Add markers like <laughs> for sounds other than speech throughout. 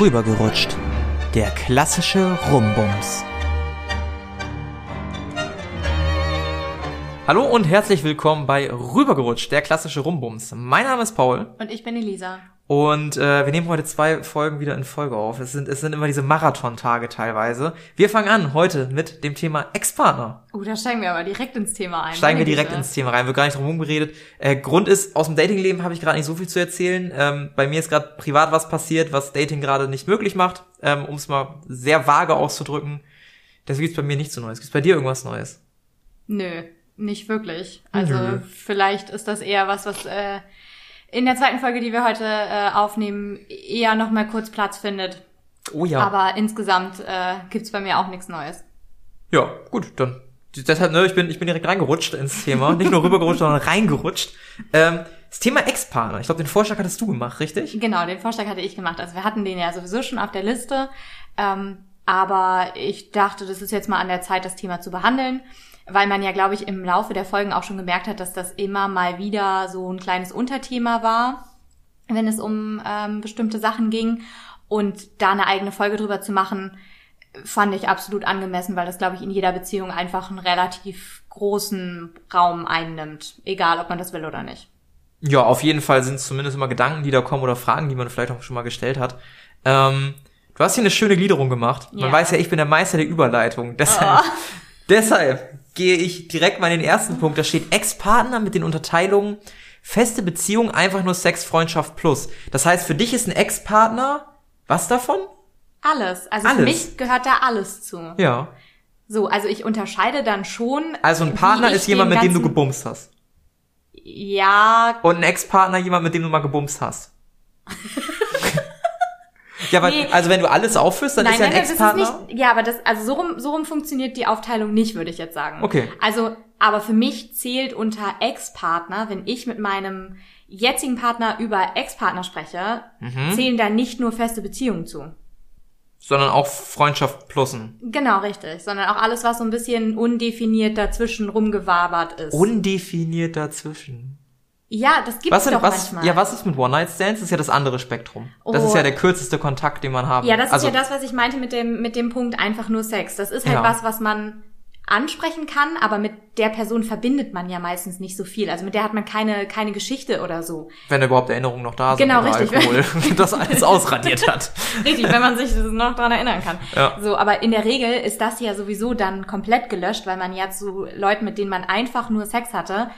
Rübergerutscht. Der klassische Rumbums. Hallo und herzlich willkommen bei Rübergerutscht, der klassische Rumbums. Mein Name ist Paul. Und ich bin Elisa. Und äh, wir nehmen heute zwei Folgen wieder in Folge auf. Es sind, es sind immer diese Marathon-Tage teilweise. Wir fangen an heute mit dem Thema Ex-Partner. Oh, da steigen wir aber direkt ins Thema ein. Steigen wir Meine direkt ins Thema rein. Wird gar nicht drum rumgeredet. Äh, Grund ist, aus dem Datingleben habe ich gerade nicht so viel zu erzählen. Ähm, bei mir ist gerade privat was passiert, was Dating gerade nicht möglich macht, ähm, um es mal sehr vage auszudrücken. Deswegen gibt's bei mir nichts so Neues. Gibt's bei dir irgendwas Neues? Nö, nicht wirklich. Also Nö. vielleicht ist das eher was, was äh, in der zweiten Folge, die wir heute äh, aufnehmen, eher noch mal kurz Platz findet. Oh ja. Aber insgesamt äh, gibt's bei mir auch nichts Neues. Ja, gut, dann. Deshalb, ne, ich bin, ich bin direkt reingerutscht ins Thema. Nicht nur rübergerutscht, <laughs> sondern reingerutscht. Ähm, das Thema Ex-Partner. Ich glaube, den Vorschlag hattest du gemacht, richtig? Genau, den Vorschlag hatte ich gemacht. Also wir hatten den ja sowieso schon auf der Liste. Ähm, aber ich dachte, das ist jetzt mal an der Zeit, das Thema zu behandeln, weil man ja, glaube ich, im Laufe der Folgen auch schon gemerkt hat, dass das immer mal wieder so ein kleines Unterthema war, wenn es um ähm, bestimmte Sachen ging. Und da eine eigene Folge drüber zu machen, fand ich absolut angemessen, weil das, glaube ich, in jeder Beziehung einfach einen relativ großen Raum einnimmt, egal ob man das will oder nicht. Ja, auf jeden Fall sind es zumindest immer Gedanken, die da kommen oder Fragen, die man vielleicht auch schon mal gestellt hat. Ähm, du hast hier eine schöne Gliederung gemacht. Man Ja. weiß ja, ich bin der Meister der Überleitung. Deshalb, <laughs> deshalb gehe ich direkt mal in den ersten Punkt. Da steht Ex-Partner mit den Unterteilungen feste Beziehung, einfach nur Sex, Freundschaft plus. Das heißt, für dich ist ein Ex-Partner was davon? Alles. Also für Alles. mich gehört da alles zu. Ja. So, also ich unterscheide dann schon. Also ein Partner ist jemand, mit dem du gebumst hast. Ja, Und ein Ex-Partner jemand, mit dem du mal gebumst hast. <laughs> ja, aber Nee. also wenn du alles aufführst, dann nein, ist ja ein Ex-Partner. Ja, aber das, also so rum, so rum funktioniert die Aufteilung nicht, würde ich jetzt sagen. Okay. Also, aber für mich zählt unter Ex-Partner, wenn ich mit meinem jetzigen Partner über Ex-Partner spreche, Mhm. zählen da nicht nur feste Beziehungen zu. sondern auch Freundschaft plussen. Genau, richtig. Sondern auch alles, was so ein bisschen undefiniert dazwischen rumgewabert ist. Undefiniert dazwischen. Ja, das gibt Was, es doch was, manchmal. ja, was ist mit One-Night-Stands? Das ist ja das andere Spektrum. Das Oh. ist ja der kürzeste Kontakt, den man haben Ja, das also, ist ja das, was ich meinte mit dem, mit dem Punkt einfach nur Sex. Das ist halt Ja. was, was man ansprechen kann, aber mit der Person verbindet man ja meistens nicht so viel. Also mit der hat man keine, keine Geschichte oder so. Wenn überhaupt Erinnerungen noch da sind Genau, richtig. Alkohol <laughs> das alles ausradiert hat. <laughs> Richtig, wenn man sich das noch dran erinnern kann. Ja. So, aber in der Regel ist das ja sowieso dann komplett gelöscht, weil man ja zu Leuten, mit denen man einfach nur Sex hatte,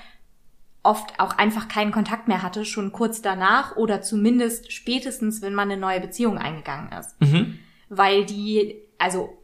oft auch einfach keinen Kontakt mehr hatte, schon kurz danach oder zumindest spätestens, wenn man eine neue Beziehung eingegangen ist. Mhm. weil die, also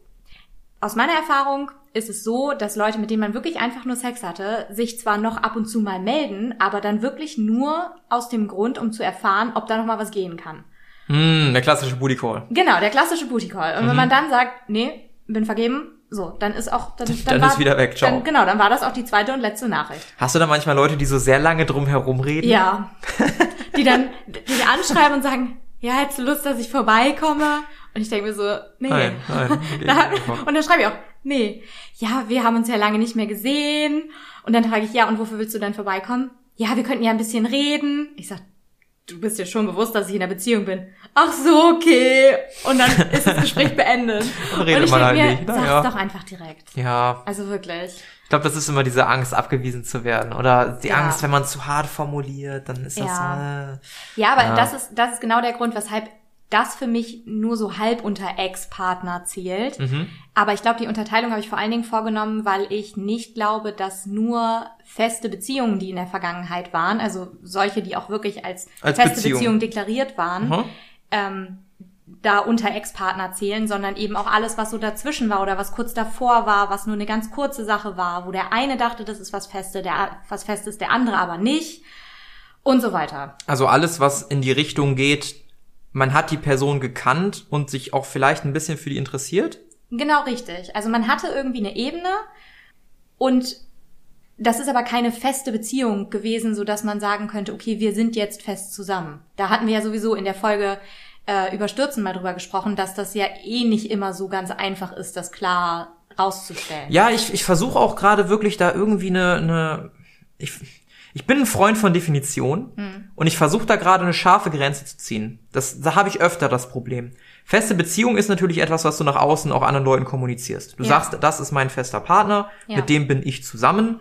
aus meiner Erfahrung ist es so, dass Leute, mit denen man wirklich einfach nur Sex hatte, sich zwar noch ab und zu mal melden, aber dann wirklich nur aus dem Grund, um zu erfahren, ob da noch mal was gehen kann. Hm, der klassische Booty Call. Genau, der klassische Booty Call. Und wenn man dann sagt, nee, bin vergeben, so, dann ist auch, dann, <laughs> dann. Dann war, ist wieder weg, ciao. Dann, genau, dann war das auch die zweite und letzte Nachricht. Hast du da manchmal Leute, die so sehr lange drum herum reden? Ja. <laughs> Die dann dich anschreiben und sagen, ja, hättest du Lust, dass ich vorbeikomme? Und ich denke mir so, nee. Nein, nein. <laughs> Da, und dann schreibe ich auch, nee, ja, wir haben uns ja lange nicht mehr gesehen. Und dann frage ich, ja, und wofür willst du denn vorbeikommen? Ja, wir könnten ja ein bisschen reden. Ich sag, du bist dir schon bewusst, dass ich in einer Beziehung bin. Ach so, okay. Und dann ist das Gespräch beendet. Dann <laughs> redet und ich man halt mir, nicht. Na sag's ja. doch einfach direkt. Ja, Also wirklich. ich glaube, das ist immer diese Angst, abgewiesen zu werden. Oder die Ja. Angst, wenn man zu hart formuliert, dann ist das Ja. äh, Ja, aber Ja. das ist, das ist genau der Grund, weshalb das für mich nur so halb unter Ex-Partner zählt. mhm. Aber ich glaube, die Unterteilung habe ich vor allen Dingen vorgenommen, weil ich nicht glaube, dass nur feste Beziehungen, die in der Vergangenheit waren, also solche, die auch wirklich als, Als feste Beziehung. Beziehungen deklariert waren, Mhm. ähm, da unter Ex-Partner zählen, sondern eben auch alles, was so dazwischen war oder was kurz davor war, was nur eine ganz kurze Sache war, wo der eine dachte, das ist was Feste, der was Festes, der andere aber nicht und so weiter. Also alles, was in die Richtung geht, man hat die Person gekannt und sich auch vielleicht ein bisschen für die interessiert. Genau richtig. Also man hatte irgendwie eine Ebene und das ist aber keine feste Beziehung gewesen, so dass man sagen könnte, okay, wir sind jetzt fest zusammen. Da hatten wir ja sowieso in der Folge äh, über Stürzen mal drüber gesprochen, dass das ja eh nicht immer so ganz einfach ist, das klar rauszustellen. Ja, ich, ich versuche auch gerade wirklich da irgendwie eine, eine ich, Ich bin ein Freund von Definition Hm. und ich versuche da gerade eine scharfe Grenze zu ziehen. Das, da habe ich öfter das Problem. Feste Beziehung ist natürlich etwas, was du nach außen auch anderen Leuten kommunizierst. Du Ja. sagst, das ist mein fester Partner, Ja. mit dem bin ich zusammen.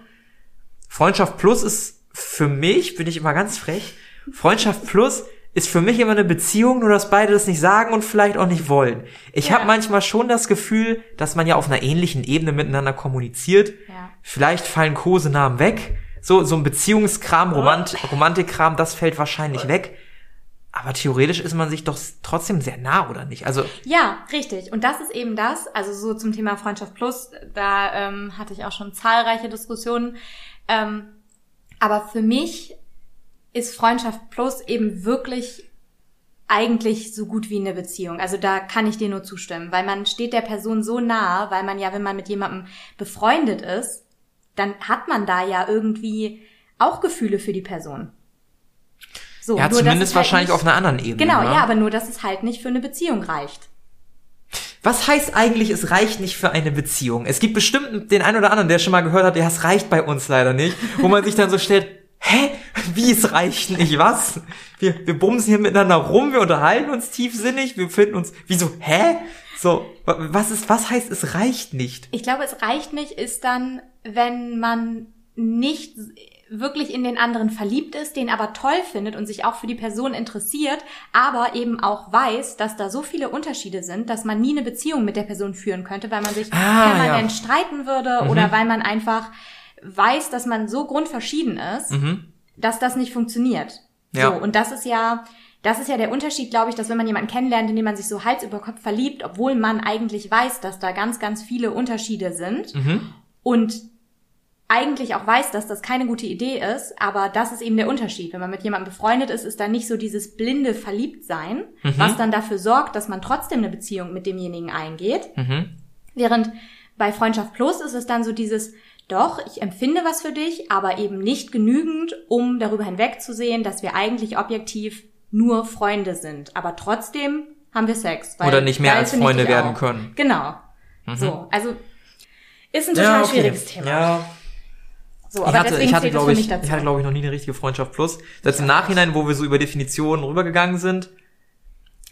Freundschaft Plus ist für mich, bin ich immer ganz frech, Freundschaft Plus ist für mich immer eine Beziehung, nur dass beide das nicht sagen und vielleicht auch nicht wollen. Ich Ja. habe manchmal schon das Gefühl, dass man ja auf einer ähnlichen Ebene miteinander kommuniziert. Ja. Vielleicht fallen Kosenamen weg. So, so ein Beziehungskram, Romant Romantikkram, das fällt wahrscheinlich weg. Aber theoretisch ist man sich doch trotzdem sehr nah, oder nicht? Also, Ja, richtig. Und das ist eben das, also so zum Thema Freundschaft Plus, da ähm, hatte ich auch schon zahlreiche Diskussionen. Ähm, aber für mich ist Freundschaft Plus eben wirklich eigentlich so gut wie eine Beziehung. Also da kann ich dir nur zustimmen, weil man steht der Person so nah, weil man ja, wenn man mit jemandem befreundet ist, dann hat man da ja irgendwie auch Gefühle für die Person. So, ja, nur, zumindest es halt wahrscheinlich nicht- auf einer anderen Ebene. Genau, ne? ja, aber nur, dass es halt nicht für eine Beziehung reicht. Was heißt eigentlich, es reicht nicht für eine Beziehung? Es gibt bestimmt den einen oder anderen, der schon mal gehört hat, ja, es reicht bei uns leider nicht, wo man sich dann so stellt, hä? Wie es reicht nicht? Was? Wir, wir bumsen hier miteinander rum, wir unterhalten uns tiefsinnig, wir finden uns, wieso, hä? So, wa- was ist, was heißt, es reicht nicht? Ich glaube, es reicht nicht, ist dann, wenn man nicht wirklich in den anderen verliebt ist, den aber toll findet und sich auch für die Person interessiert, aber eben auch weiß, dass da so viele Unterschiede sind, dass man nie eine Beziehung mit der Person führen könnte, weil man sich Ah, permanent ja. streiten würde oder weil man einfach weiß, dass man so grundverschieden ist, dass das nicht funktioniert. Ja. So, und das ist ja, das ist ja der Unterschied, glaube ich, dass wenn man jemanden kennenlernt, in den man sich so Hals über Kopf verliebt, obwohl man eigentlich weiß, dass da ganz, ganz viele Unterschiede sind und eigentlich auch weiß, dass das keine gute Idee ist, aber das ist eben der Unterschied. Wenn man mit jemandem befreundet ist, ist da nicht so dieses blinde Verliebtsein, was dann dafür sorgt, dass man trotzdem eine Beziehung mit demjenigen eingeht. Während bei Freundschaft Plus ist es dann so dieses, doch, ich empfinde was für dich, aber eben nicht genügend, um darüber hinwegzusehen, dass wir eigentlich objektiv nur Freunde sind. Aber trotzdem haben wir Sex. weil- Oder nicht mehr als Freunde werden auch. können. Genau. So, also ist ein total schwieriges Thema. Ja, So, ich aber hatte, deswegen ich hatte, glaube ich, ich hatte, glaube ich, noch nie eine richtige Freundschaft plus. Selbst im Nachhinein, wo wir so über Definitionen rübergegangen sind,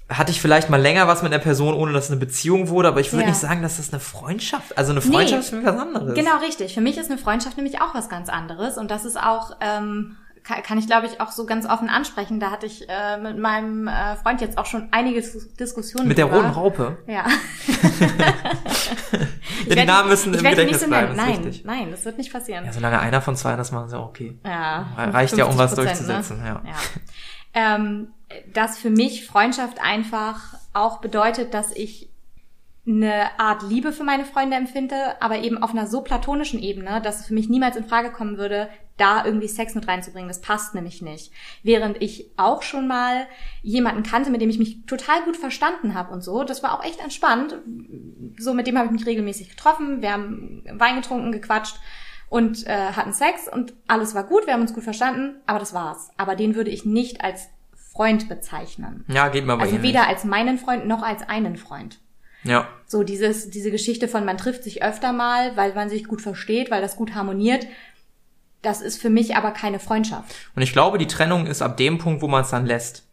hatte ich vielleicht mal länger was mit einer Person, ohne dass es eine Beziehung wurde, aber ich würde Ja. nicht sagen, dass das eine Freundschaft, also eine Freundschaft Nee. ist für mich was anderes. Genau, richtig. Für mich ist eine Freundschaft nämlich auch was ganz anderes. Und das ist auch, ähm, kann, kann ich glaube ich auch so ganz offen ansprechen. Da hatte ich äh, mit meinem äh, Freund jetzt auch schon einige Dis- Diskussionen Mit der drüber. roten Raupe. Ja. <laughs> Ja, die Namen müssen ich im Gedächtnis nicht so bleiben, Nein, richtig. nein, das wird nicht passieren. Ja, solange einer von zwei das macht, ist ja okay. Ja, Reicht ja, um was 50%, durchzusetzen, ja. ja. Ähm, dass für mich Freundschaft einfach auch bedeutet, dass ich eine Art Liebe für meine Freunde empfinde, aber eben auf einer so platonischen Ebene, dass es für mich niemals in Frage kommen würde, da irgendwie Sex mit reinzubringen. Das passt nämlich nicht. Während ich auch schon mal jemanden kannte, mit dem ich mich total gut verstanden habe und so. Das war auch echt entspannt. So mit dem habe ich mich regelmäßig getroffen. Wir haben Wein getrunken, gequatscht und äh, hatten Sex und alles war gut. Wir haben uns gut verstanden, aber das war's. Aber den würde ich nicht als Freund bezeichnen. Ja, geht mir bei Also weder als meinen Freund noch als einen Freund. Ja. So dieses, diese Geschichte von man trifft sich öfter mal, weil man sich gut versteht, weil das gut harmoniert. Das ist für mich aber keine Freundschaft. Und ich glaube, die Trennung ist ab dem Punkt, wo man es dann lässt.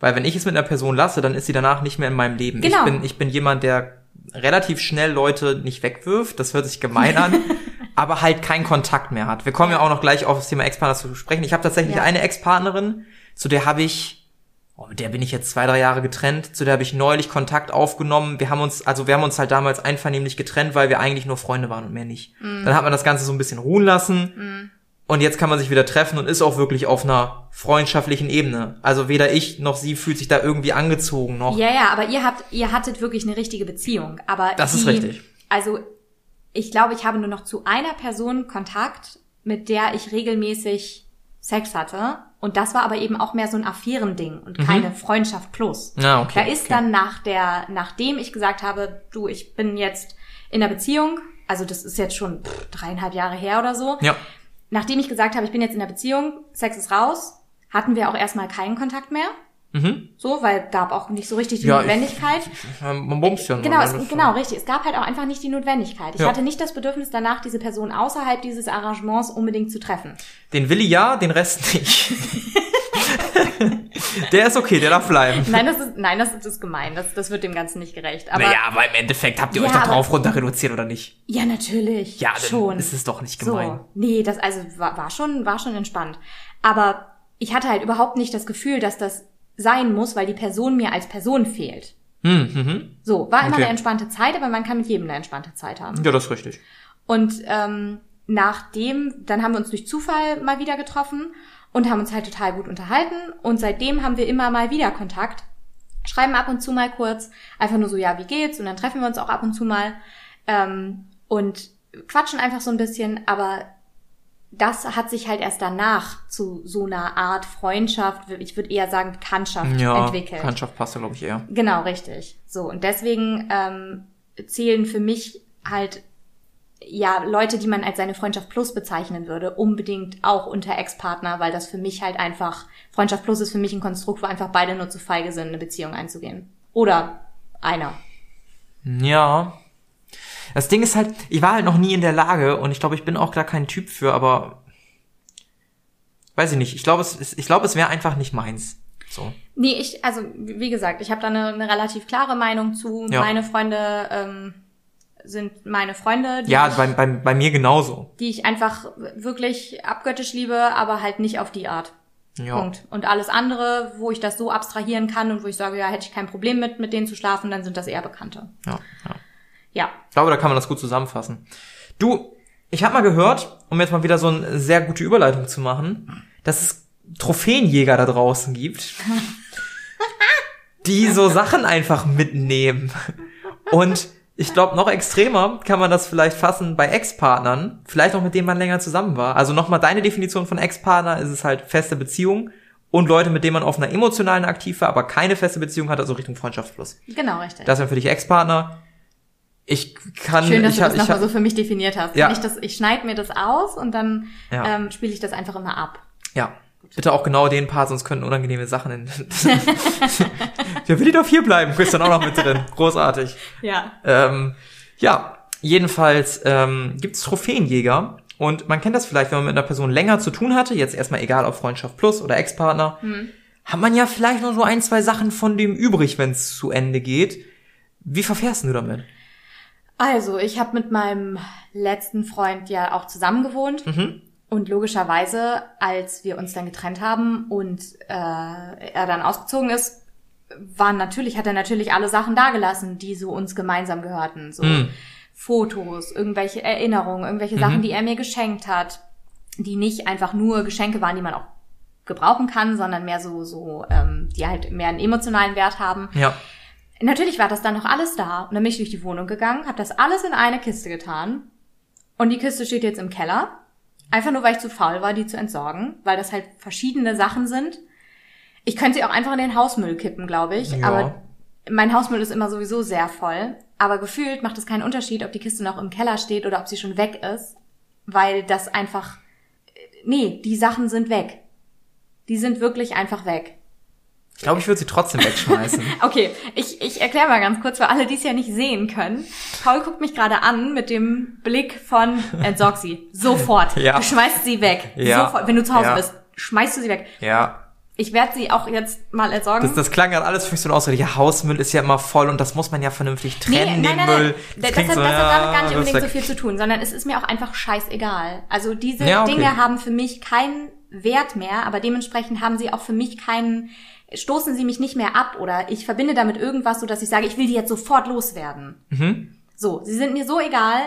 Weil wenn ich es mit einer Person lasse, dann ist sie danach nicht mehr in meinem Leben. Genau. Ich bin, ich bin jemand, der relativ schnell Leute nicht wegwirft. Das hört sich gemein an. <laughs> aber halt keinen Kontakt mehr hat. Wir kommen ja, auch noch gleich auf das Thema Ex-Partner zu sprechen. Ich habe tatsächlich Ja. eine Ex-Partnerin, zu der habe ich, oh, mit der bin ich jetzt zwei, drei Jahre getrennt, zu der habe ich neulich Kontakt aufgenommen. Wir haben uns, also wir haben uns halt damals einvernehmlich getrennt, weil wir eigentlich nur Freunde waren und mehr nicht. Dann hat man das Ganze so ein bisschen ruhen lassen. Und jetzt kann man sich wieder treffen und ist auch wirklich auf einer freundschaftlichen Ebene. Also weder ich noch sie fühlt sich da irgendwie angezogen noch. Ja, ja, aber ihr habt, ihr hattet wirklich eine richtige Beziehung. Aber Das die, ist richtig. Also ich glaube, ich habe nur noch zu einer Person Kontakt, mit der ich regelmäßig Sex hatte. Und das war aber eben auch mehr so ein Affärending und keine Freundschaft plus. Mhm. Ah, okay, da ist okay. dann nach der, nachdem ich gesagt habe, du, ich bin jetzt in der Beziehung, also das ist jetzt schon pff, dreieinhalb Jahre her oder so, Ja. Nachdem ich gesagt habe, ich bin jetzt in der Beziehung, Sex ist raus, hatten wir auch erstmal keinen Kontakt mehr. Mhm. So, weil gab auch nicht so richtig die Ja, Notwendigkeit. Man bumst ja Genau, ne? es, genau, richtig. Es gab halt auch einfach nicht die Notwendigkeit. Ich Ja. hatte nicht das Bedürfnis danach, diese Person außerhalb dieses Arrangements unbedingt zu treffen. Den Willi ja, den Rest nicht. <laughs> <laughs> der ist okay, der darf bleiben. Nein, das ist, nein, das ist, gemein. Das, das wird dem Ganzen nicht gerecht. Aber naja, aber im Endeffekt habt ihr Ja, euch doch drauf runter reduziert, oder nicht? ja, natürlich. Ja, schon. ist es doch nicht gemein. So, nee, das also war, war schon war schon entspannt. Aber ich hatte halt überhaupt nicht das Gefühl, dass das sein muss, weil die Person mir als Person fehlt. Hm, mhm. So, war immer Okay. eine entspannte Zeit, aber man kann mit jedem eine entspannte Zeit haben. Ja, das ist richtig. Und ähm, nachdem, dann haben wir uns durch Zufall mal wieder getroffen und haben uns halt total gut unterhalten. Und seitdem haben wir immer mal wieder Kontakt. Schreiben ab und zu mal kurz, einfach nur so, ja, wie geht's? Und dann treffen wir uns auch ab und zu mal ähm, und quatschen einfach so ein bisschen. Aber das hat sich halt erst danach zu so einer Art Freundschaft, ich würde eher sagen Bekanntschaft Ja, entwickelt. Bekanntschaft passt da, glaube ich, eher. Genau, richtig. So, und deswegen ähm, zählen für mich halt ja Leute, die man als seine Freundschaft Plus bezeichnen würde, unbedingt auch unter Ex-Partner, weil das für mich halt einfach, Freundschaft Plus ist für mich ein Konstrukt, wo einfach beide nur zu feige sind, eine Beziehung einzugehen. Oder einer. Ja. Das Ding ist halt, ich war halt noch nie in der Lage und ich glaube, ich bin auch gar kein Typ für, aber weiß ich nicht. Ich glaube, es, ich glaube, es wäre einfach nicht meins. So. Nee, ich, also wie gesagt, ich habe da eine, eine relativ klare Meinung zu. Ja. Meine Freunde ähm, sind meine Freunde, die, Ja, ich, bei, bei, bei mir genauso. die ich einfach wirklich abgöttisch liebe, aber halt nicht auf die Art. Ja. Punkt. Und alles andere, wo ich das so abstrahieren kann und wo ich sage, ja, hätte ich kein Problem mit, mit denen zu schlafen, dann sind das eher Bekannte. Ja, ja. Ja. Ich glaube, da kann man das gut zusammenfassen. Du, ich habe mal gehört, um jetzt mal wieder so eine sehr gute Überleitung zu machen, dass es Trophäenjäger da draußen gibt, <laughs> die so Sachen einfach mitnehmen. Und ich glaube, noch extremer kann man das vielleicht fassen bei Ex-Partnern, vielleicht auch mit denen man länger zusammen war. Also nochmal deine Definition von Ex-Partner ist es halt feste Beziehung und Leute, mit denen man auf einer emotionalen aktiv war, aber keine feste Beziehung hat, also Richtung Freundschaft plus. Genau, richtig. Das wären für dich Ex-Partner. Ich kann, Schön, dass ich, du das nochmal so für mich definiert hast. Ja. Ich, das, ich schneide mir das aus und dann Ja. ähm, spiele ich das einfach immer ab. ja. Bitte auch genau den Part, sonst könnten unangenehme Sachen in. <laughs> ja, will die doch hier bleiben. Du bist dann auch noch mit drin. Großartig. Ja. Ähm, ja, jedenfalls ähm, gibt es Trophäenjäger. Und man kennt das vielleicht, wenn man mit einer Person länger zu tun hatte, jetzt erstmal egal ob Freundschaft plus oder Ex-Partner, hat man ja vielleicht noch so ein, zwei Sachen von dem übrig, wenn es zu Ende geht. Wie verfährst du damit? Also, ich habe mit meinem letzten Freund ja auch zusammen gewohnt. Mhm. Und logischerweise, als wir uns dann getrennt haben und äh, er dann ausgezogen ist, waren natürlich, hat er natürlich alle Sachen dagelassen, die so uns gemeinsam gehörten. So Mhm. Fotos, irgendwelche Erinnerungen, irgendwelche Sachen, die er mir geschenkt hat, die nicht einfach nur Geschenke waren, die man auch gebrauchen kann, sondern mehr so, so, ähm, die halt mehr einen emotionalen Wert haben. Ja. Natürlich war das dann noch alles da. Und dann bin ich durch die Wohnung gegangen, habe das alles in eine Kiste getan. Und die Kiste steht jetzt im Keller. Einfach nur, weil ich zu faul war, die zu entsorgen, weil das halt verschiedene Sachen sind. Ich könnte sie auch einfach in den Hausmüll kippen, glaube ich. Ja. Aber mein Hausmüll ist immer sowieso sehr voll. Aber gefühlt macht es keinen Unterschied, ob die Kiste noch im Keller steht oder ob sie schon weg ist. Weil das einfach, nee, die Sachen sind weg. Die sind wirklich einfach weg. Ich glaube, ich würde sie trotzdem wegschmeißen. <laughs> Okay, ich, ich erkläre mal ganz kurz für alle, die es ja nicht sehen können. Paul guckt mich gerade an mit dem Blick von entsorg sie. Sofort. Ja. Du schmeißt sie weg. Ja. Sofort. Wenn du zu Hause Ja. bist, schmeißt du sie weg. ja. Ich werde sie auch jetzt mal entsorgen. Das, das klang gerade alles für mich so aus, ja, Hausmüll ist ja immer voll und das muss man ja vernünftig trennen, den Müll. Das, das, hat, das hat damit gar nicht ja, unbedingt so viel zu tun, sondern es ist mir auch einfach scheißegal. Also diese Ja, okay. Dinge haben für mich keinen Wert mehr, aber dementsprechend haben sie auch für mich keinen, stoßen sie mich nicht mehr ab oder ich verbinde damit irgendwas, so dass ich sage, ich will die jetzt sofort loswerden. Mhm. So, sie sind mir so egal,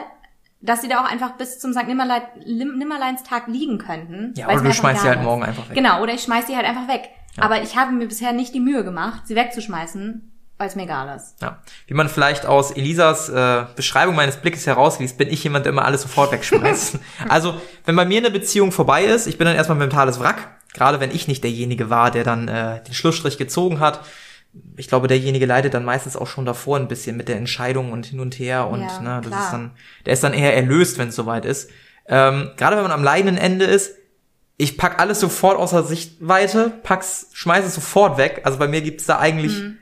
dass sie da auch einfach bis zum St. Nimmerlein, Nimmerleinstag liegen könnten. Ja, oder du schmeißt sie halt ist. morgen einfach weg. Genau, oder ich schmeiß sie halt einfach weg. Aber ich habe mir bisher nicht die Mühe gemacht, sie wegzuschmeißen, weil es mir egal ist. Ja. Wie man vielleicht aus Elisas äh, Beschreibung meines Blickes herausliest, bin ich jemand, der immer alles sofort wegschmeißt. <laughs> also, wenn bei mir eine Beziehung vorbei ist, ich bin dann erstmal ein mentales Wrack, gerade wenn ich nicht derjenige war, der dann äh, den Schlussstrich gezogen hat. Ich glaube, derjenige leidet dann meistens auch schon davor ein bisschen mit der Entscheidung und hin und her und Ja, ne, das klar. ist dann, der ist dann eher erlöst, wenn es soweit ist. Ähm, gerade wenn man am leidenden Ende ist, ich pack alles sofort außer Sichtweite, pack's, schmeiß es sofort weg. Also bei mir gibt's da eigentlich Mhm.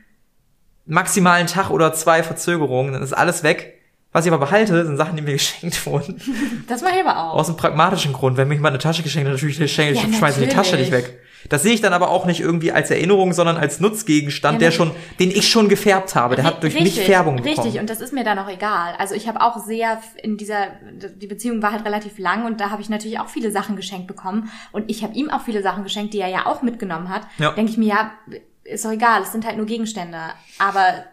maximal einen Tag oder zwei Verzögerungen, dann ist alles weg. Was ich aber behalte, sind Sachen, die mir <laughs> geschenkt wurden. Das mache ich aber auch. Aus einem pragmatischen Grund. Wenn mir jemand eine Tasche geschenkt hat, natürlich schenke ich, Ja, schmeiße ich die Tasche nicht weg. Das sehe ich dann aber auch nicht irgendwie als Erinnerung, sondern als Nutzgegenstand, Ja, der na- schon, den ich schon gefärbt habe. Der hat durch mich Färbung bekommen. Richtig, und das ist mir dann auch egal. Also ich habe auch sehr in dieser, die Beziehung war halt relativ lang und da habe ich natürlich auch viele Sachen geschenkt bekommen. Und ich habe ihm auch viele Sachen geschenkt, die er ja auch mitgenommen hat. Ja. Denke ich mir, ja, ist doch egal, es sind halt nur Gegenstände. Aber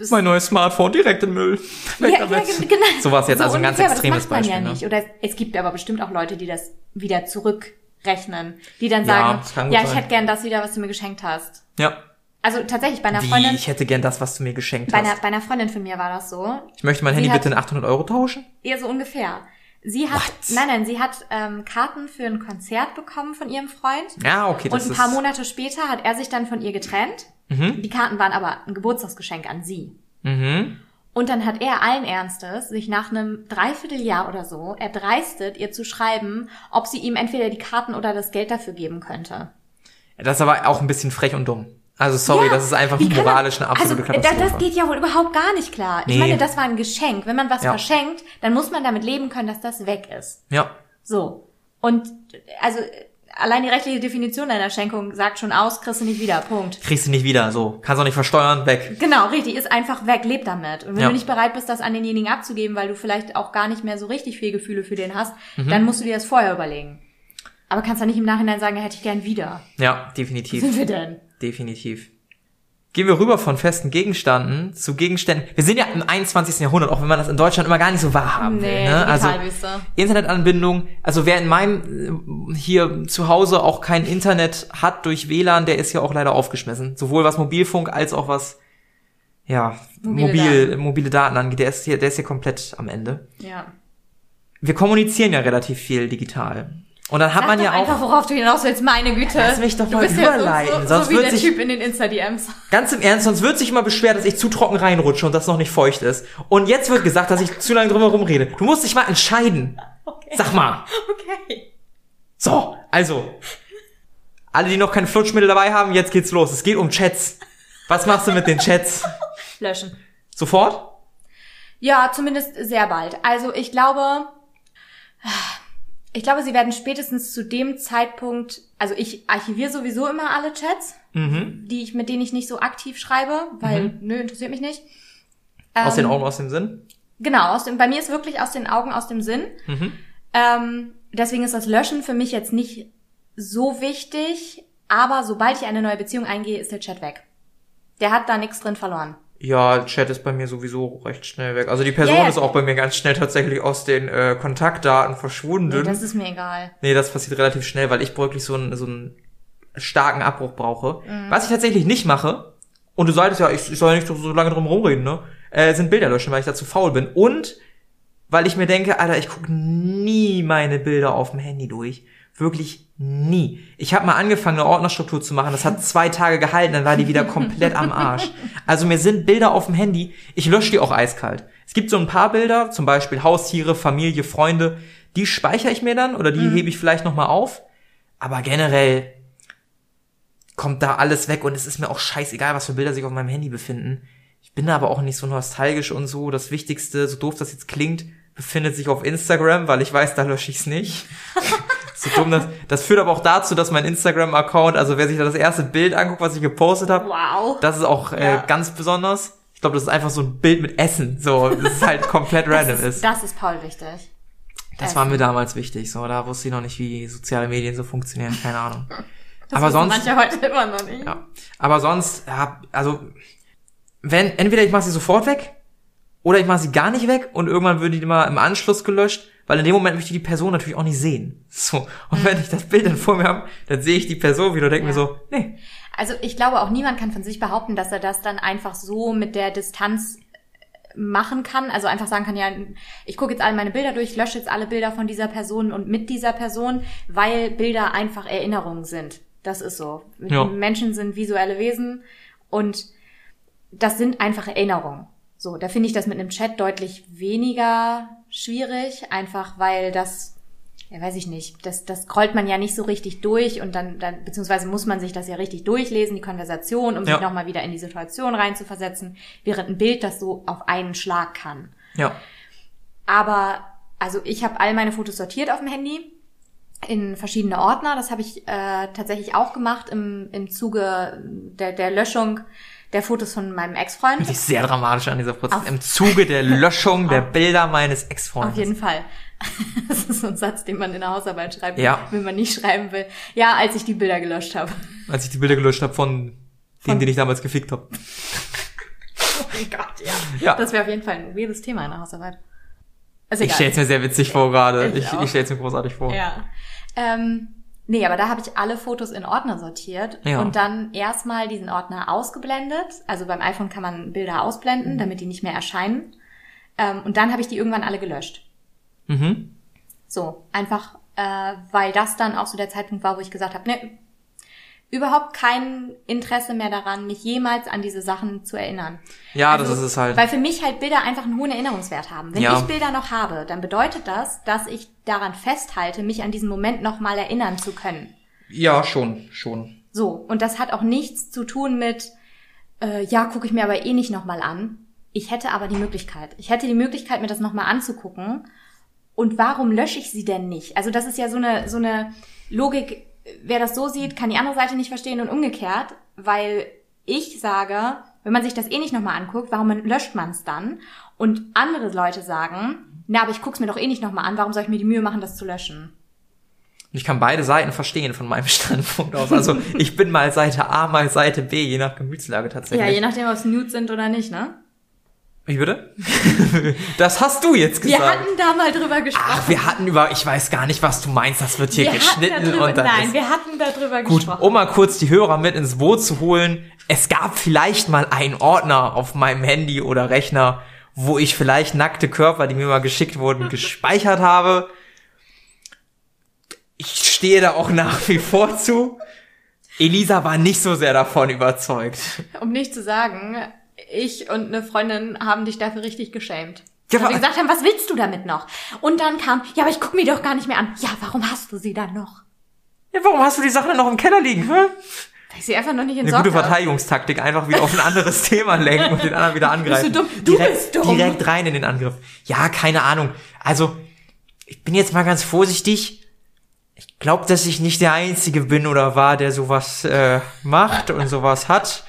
es mein neues Smartphone direkt in Müll. Weg ja, ja, genau. So war es jetzt, also ein ganz extremes das macht man Beispiel. Ja ne? nicht. Oder es gibt aber bestimmt auch Leute, die das wieder zurückrechnen. Die dann Ja, sagen, ja, ich sein. hätte gern das wieder, was du mir geschenkt hast. Ja. Also tatsächlich, bei einer Wie, Freundin, ich hätte gern das, was du mir geschenkt bei einer, hast. bei einer Freundin von mir war das so. Ich möchte mein Sie Handy hat- bitte in 800 Euro tauschen. Eher so ungefähr. Sie hat, What? nein, nein, sie hat ähm, Karten für ein Konzert bekommen von ihrem Freund. Ja, okay, Und das ein ist... paar Monate später hat er sich dann von ihr getrennt. Mhm. Die Karten waren aber ein Geburtstagsgeschenk an sie. Mhm. Und dann hat er allen Ernstes sich nach einem Dreivierteljahr oder so erdreistet, ihr zu schreiben, ob sie ihm entweder die Karten oder das Geld dafür geben könnte. Das ist aber auch ein bisschen frech und dumm. Also sorry, Ja, das ist einfach moralisch eine absolute also, Katastrophe. Das geht ja wohl überhaupt gar nicht klar. Ich Nee. meine, das war ein Geschenk. Wenn man was Ja. verschenkt, dann muss man damit leben können, dass das weg ist. ja. So. Und also allein die rechtliche Definition einer Schenkung sagt schon aus, kriegst du nicht wieder. Punkt. Kriegst du nicht wieder, so. Kannst auch nicht versteuern, weg. Genau, richtig, ist einfach weg, leb damit. Und wenn Ja. du nicht bereit bist, das an denjenigen abzugeben, weil du vielleicht auch gar nicht mehr so richtig viel Gefühle für den hast, Mhm. dann musst du dir das vorher überlegen. Aber kannst dann nicht im Nachhinein sagen, hätte ich gern wieder. Ja, Wo definitiv. sind wir denn? Definitiv. Gehen wir rüber von festen Gegenständen zu Gegenständen. Wir sind ja im 21. Jahrhundert, auch wenn man das in Deutschland immer gar nicht so wahrhaben will. Ne? Also. Internetanbindung, also wer in meinem äh, hier zu Hause auch kein Internet hat durch WLAN, der ist ja auch leider aufgeschmissen. Sowohl was Mobilfunk als auch was ja, Mobile mobil, Daten. mobile Daten angeht. Der ist hier, der ist hier komplett am Ende. Ja. Wir kommunizieren ja relativ viel digital. Und dann hat Sag man ja auch einfach, worauf du hinaus willst, meine Güte. Lass mich doch du mal bist ja überleiten, so, so, sonst so wie wird der sich- Typ in den Insta-DMs. Ganz im Ernst, sonst wird sich immer beschwert, dass ich zu trocken reinrutsche und das noch nicht feucht ist. Und jetzt wird gesagt, dass ich zu lange drum herum rede. Du musst dich mal entscheiden. Okay. Sag mal. Okay. So, also. Alle, die noch kein Flutschmittel dabei haben, jetzt geht's los. Es geht um Chats. Was machst du mit den Chats? <laughs> Löschen. Sofort? Ja, zumindest sehr bald. Also ich glaube, ich glaube, sie werden spätestens zu dem Zeitpunkt, also ich archiviere sowieso immer alle Chats, Mhm. die ich, mit denen ich nicht so aktiv schreibe, weil, nö, interessiert mich nicht. Aus den Ähm, Augen, aus dem Sinn? Genau, aus dem, bei mir ist wirklich aus den Augen, aus dem Sinn. Mhm. Ähm, deswegen ist das Löschen für mich jetzt nicht so wichtig, aber sobald ich eine neue Beziehung eingehe, ist der Chat weg. Der hat da nichts drin verloren. Ja, Chat ist bei mir sowieso recht schnell weg. Also die Person ja. ist auch bei mir ganz schnell tatsächlich aus den äh, Kontaktdaten verschwunden. Nee, das ist mir egal. Nee, das passiert relativ schnell, weil ich wirklich so einen, so einen starken Abbruch brauche. Mhm. Was ich tatsächlich nicht mache, und du solltest ja, ich, ich soll ja nicht so, so lange drum rumreden, ne? Äh, sind Bilder löschen, weil ich dazu faul bin. Und weil ich mir denke, Alter, ich gucke nie meine Bilder auf dem Handy durch. Wirklich nie. Ich habe mal angefangen, eine Ordnerstruktur zu machen. Das hat zwei Tage gehalten, dann war die wieder komplett am Arsch. Also mir sind Bilder auf dem Handy, ich lösche die auch eiskalt. Es gibt so ein paar Bilder, zum Beispiel Haustiere, Familie, Freunde, die speichere ich mir dann oder die hebe ich vielleicht nochmal auf. Aber generell kommt da alles weg und es ist mir auch scheißegal, was für Bilder sich auf meinem Handy befinden. Ich bin da aber auch nicht so nostalgisch und so. Das Wichtigste, so doof das jetzt klingt, befindet sich auf Instagram, weil ich weiß, da lösche ich's nicht. <laughs> so dumm das. Das führt aber auch dazu, dass mein Instagram-Account, also wer sich da das erste Bild anguckt, was ich gepostet habe, Wow. das ist auch äh, Ja. ganz besonders. Ich glaube, das ist einfach so ein Bild mit Essen. So, das ist halt komplett random ist. ist, das ist Paul wichtig. Das war mir damals wichtig. So, da wusste ich noch nicht, wie soziale Medien so funktionieren. Keine Ahnung. Das aber sonst, Manche heute immer noch nicht. ja. Aber sonst, ja, also, wenn, entweder ich mache sie sofort weg, oder ich mache sie gar nicht weg und irgendwann würde die mal im Anschluss gelöscht, weil in dem Moment möchte ich die Person natürlich auch nicht sehen. So. Und wenn ich das Bild dann vor mir habe, dann sehe ich die Person wieder und denke Ja. mir so, nee. Also ich glaube auch niemand kann von sich behaupten, dass er das dann einfach so mit der Distanz machen kann. Also einfach sagen kann, ja, ich gucke jetzt alle meine Bilder durch, lösche jetzt alle Bilder von dieser Person und mit dieser Person, weil Bilder einfach Erinnerungen sind. Das ist so. Ja. Menschen sind visuelle Wesen und das sind einfach Erinnerungen. So, da finde ich das mit einem Chat deutlich weniger schwierig, einfach weil das ja, weiß ich nicht, das, das scrollt man ja nicht so richtig durch und dann, dann, beziehungsweise muss man sich das ja richtig durchlesen, die Konversation, um Ja. sich nochmal wieder in die Situation reinzuversetzen, während ein Bild das so auf einen Schlag kann. Ja. Aber, also ich habe all meine Fotos sortiert auf dem Handy in verschiedene Ordner. Das habe ich äh, tatsächlich auch gemacht im, im Zuge der, der Löschung der Fotos von meinem Ex-Freund. Finde ich sehr dramatisch an dieser Prozess. Auf- Im Zuge der Löschung der <laughs> Bilder meines Auf Ex-Freundes. jeden Fall. <laughs> Das ist so ein Satz, den man in der Hausarbeit schreibt, Ja. wenn man nicht schreiben will. Ja, als ich die Bilder gelöscht habe. Als ich die Bilder gelöscht habe von denen, den ich damals gefickt habe. <laughs> Oh mein Gott, ja. Ja. Das wäre auf jeden Fall ein weirdes Thema in der Hausarbeit. Ist Ich egal. stell's mir sehr witzig vor gerade. Ich Ich, ich stell's mir großartig vor. Ja. Ähm, nee, aber da habe ich alle Fotos in Ordner sortiert Ja. und dann erstmal diesen Ordner ausgeblendet. Also beim iPhone kann man Bilder ausblenden, damit die nicht mehr erscheinen. Ähm, und dann habe ich die irgendwann alle gelöscht. Mhm. So, einfach, äh, weil das dann auch so der Zeitpunkt war, wo ich gesagt habe, ne, überhaupt kein Interesse mehr daran, mich jemals an diese Sachen zu erinnern. Ja, Also, das ist es halt. Weil für mich halt Bilder einfach einen hohen Erinnerungswert haben. Wenn Ja. ich Bilder noch habe, dann bedeutet das, dass ich daran festhalte, mich an diesen Moment nochmal erinnern zu können. Ja, schon, schon. So, und das hat auch nichts zu tun mit, äh, ja, gucke ich mir aber eh nicht nochmal an. Ich hätte aber die Möglichkeit. Ich hätte die Möglichkeit, mir das nochmal anzugucken. Und warum lösche ich sie denn nicht? Also das ist ja so eine, so eine Logik, wer das so sieht, kann die andere Seite nicht verstehen und umgekehrt, weil ich sage, wenn man sich das eh nicht nochmal anguckt, warum löscht man es dann? Und andere Leute sagen, na, aber ich guck's mir doch eh nicht nochmal an, warum soll ich mir die Mühe machen, das zu löschen? Ich kann beide Seiten verstehen von meinem <laughs> Standpunkt aus. Also ich bin mal Seite A, mal Seite B, je nach Gemütslage tatsächlich. Ja, je nachdem, ob es Nudes sind oder nicht, ne? Wie bitte? <laughs> das hast du jetzt Wir gesagt. hatten da mal drüber gesprochen. Ach, wir hatten über, ich weiß gar nicht, was du meinst, das wird hier wir geschnitten darüber, und dann nein, wir hatten darüber Gut, gesprochen. um mal kurz die Hörer mit ins Boot zu holen. Es gab vielleicht mal einen Ordner auf meinem Handy oder Rechner, wo ich vielleicht nackte Körper, die mir mal geschickt wurden, <laughs> gespeichert habe. Ich stehe da auch nach wie vor zu. Elisa war nicht so sehr davon überzeugt. Um nicht zu sagen, ich und eine Freundin haben dich dafür richtig geschämt. Ja, Weil wir gesagt haben, was willst du damit noch? Und dann kam, ja, aber ich guck mir doch gar nicht mehr an. Ja, warum hast du sie dann noch? Ja, warum hast du die Sachen denn noch im Keller liegen? Hä? Weil ich sie einfach noch nicht Eine entsorgt gute habe. Verteidigungstaktik, einfach wieder auf ein anderes <laughs> Thema lenken und den anderen wieder angreifen. dumm? Du direkt, bist dumm. Direkt rein in den Angriff. Ja, keine Ahnung. Also, ich bin jetzt mal ganz vorsichtig. Ich glaube, dass ich nicht der Einzige bin oder war, der sowas äh, macht und sowas hat.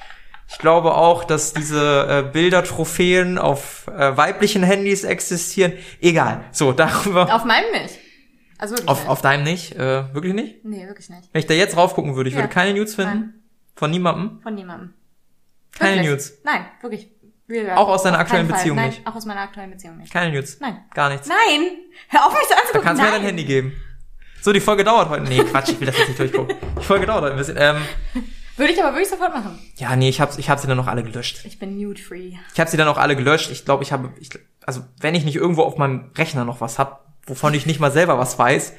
Ich glaube auch, dass diese äh, Bildertrophäen auf äh, weiblichen Handys existieren. Egal. So, <laughs> darüber. Auf meinem nicht. Also wirklich Auf, nicht. auf deinem nicht? Äh, wirklich nicht? nee, wirklich nicht. Wenn ich da jetzt raufgucken würde, ich Ja. würde keine News finden. Nein. Von niemandem. Von niemandem. Keine Wirklich. News. Nein, wirklich. Gesagt, Auch aus deiner aktuellen. Beziehung Nein, nicht? auch aus meiner aktuellen Beziehung nicht. Keine News. Nein. Gar nichts. Nein! Hör auf mich so anzugucken. kannst du mir Nein. dein Handy geben. So, die Folge dauert heute. Nee, Quatsch, ich will das jetzt nicht durchgucken. Die Folge dauert heute ein bisschen. Ähm, Würde ich aber wirklich sofort machen. ja, nee, ich hab's, ich hab sie dann noch alle gelöscht. Ich bin nude-free. Ich habe sie dann auch alle gelöscht. Ich glaube, ich habe, ich, also wenn ich nicht irgendwo auf meinem Rechner noch was hab, wovon ich nicht mal selber was weiß,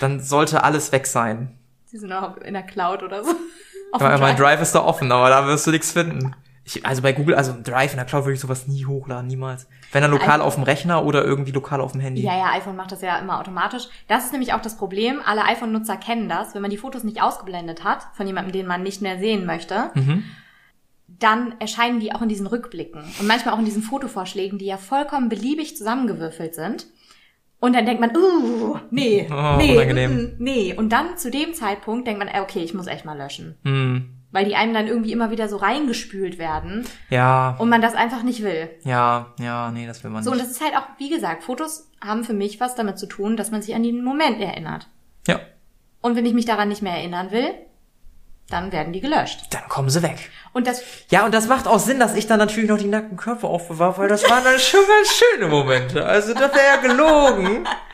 dann sollte alles weg sein. Sie sind auch in der Cloud oder so. Dem mein Drive. Drive ist da offen, aber da wirst du nichts finden. Ich, also bei Google, also Drive in der Cloud würde ich sowas nie hochladen, niemals. Wenn dann lokal auf dem Rechner oder irgendwie lokal auf dem Handy. Ja, ja, iPhone macht das ja immer automatisch. Das ist nämlich auch das Problem. Alle iPhone-Nutzer kennen das. Wenn man die Fotos nicht ausgeblendet hat, von jemandem, den man nicht mehr sehen möchte, Mhm. dann erscheinen die auch in diesen Rückblicken. Und manchmal auch in diesen Fotovorschlägen, die ja vollkommen beliebig zusammengewürfelt sind. Und dann denkt man, uh, nee, Oh, nee, mm, nee. Und dann zu dem Zeitpunkt denkt man, äh, okay, ich muss echt mal löschen. Hm, Weil die einem dann irgendwie immer wieder so reingespült werden ja, und man das einfach nicht will. ja, ja, nee, das will man So, und nicht. das ist halt auch, wie gesagt, Fotos haben für mich was damit zu tun, dass man sich an den Moment erinnert. Ja, Und wenn ich mich daran nicht mehr erinnern will, dann werden die gelöscht. dann kommen sie weg. Und das, Ja, und das macht auch Sinn, dass ich dann natürlich noch die nackten Körper aufbewahre, weil das waren dann schon ganz schöne Momente. Also das wäre ja gelogen, <laughs>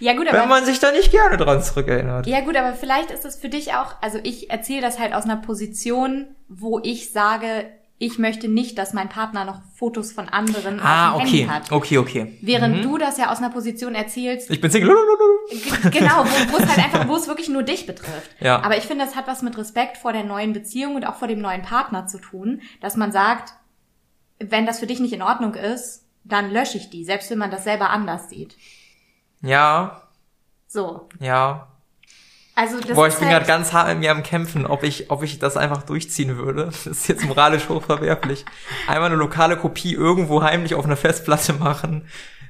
ja gut, wenn aber, man sich da nicht gerne dran zurückerinnert. ja gut, aber vielleicht ist es für dich auch, also ich erzähle das halt aus einer Position, wo ich sage, ich möchte nicht, dass mein Partner noch Fotos von anderen Ah, auf dem okay, Handy hat. okay, okay. Während du das ja aus einer Position erzählst, Ich bin Single. Genau, wo, wo es halt einfach, wo es wirklich nur dich betrifft. <laughs> Ja. Aber ich finde, das hat was mit Respekt vor der neuen Beziehung und auch vor dem neuen Partner zu tun, dass man sagt, wenn das für dich nicht in Ordnung ist, dann lösche ich die, selbst wenn man das selber anders sieht. Ja, So. Ja. Also das Boah, ich bin halt, gerade ganz hart mit mir am Kämpfen, ob ich, ob ich das einfach durchziehen würde. Das ist jetzt moralisch hochverwerflich. Einmal eine lokale Kopie irgendwo heimlich auf einer Festplatte machen,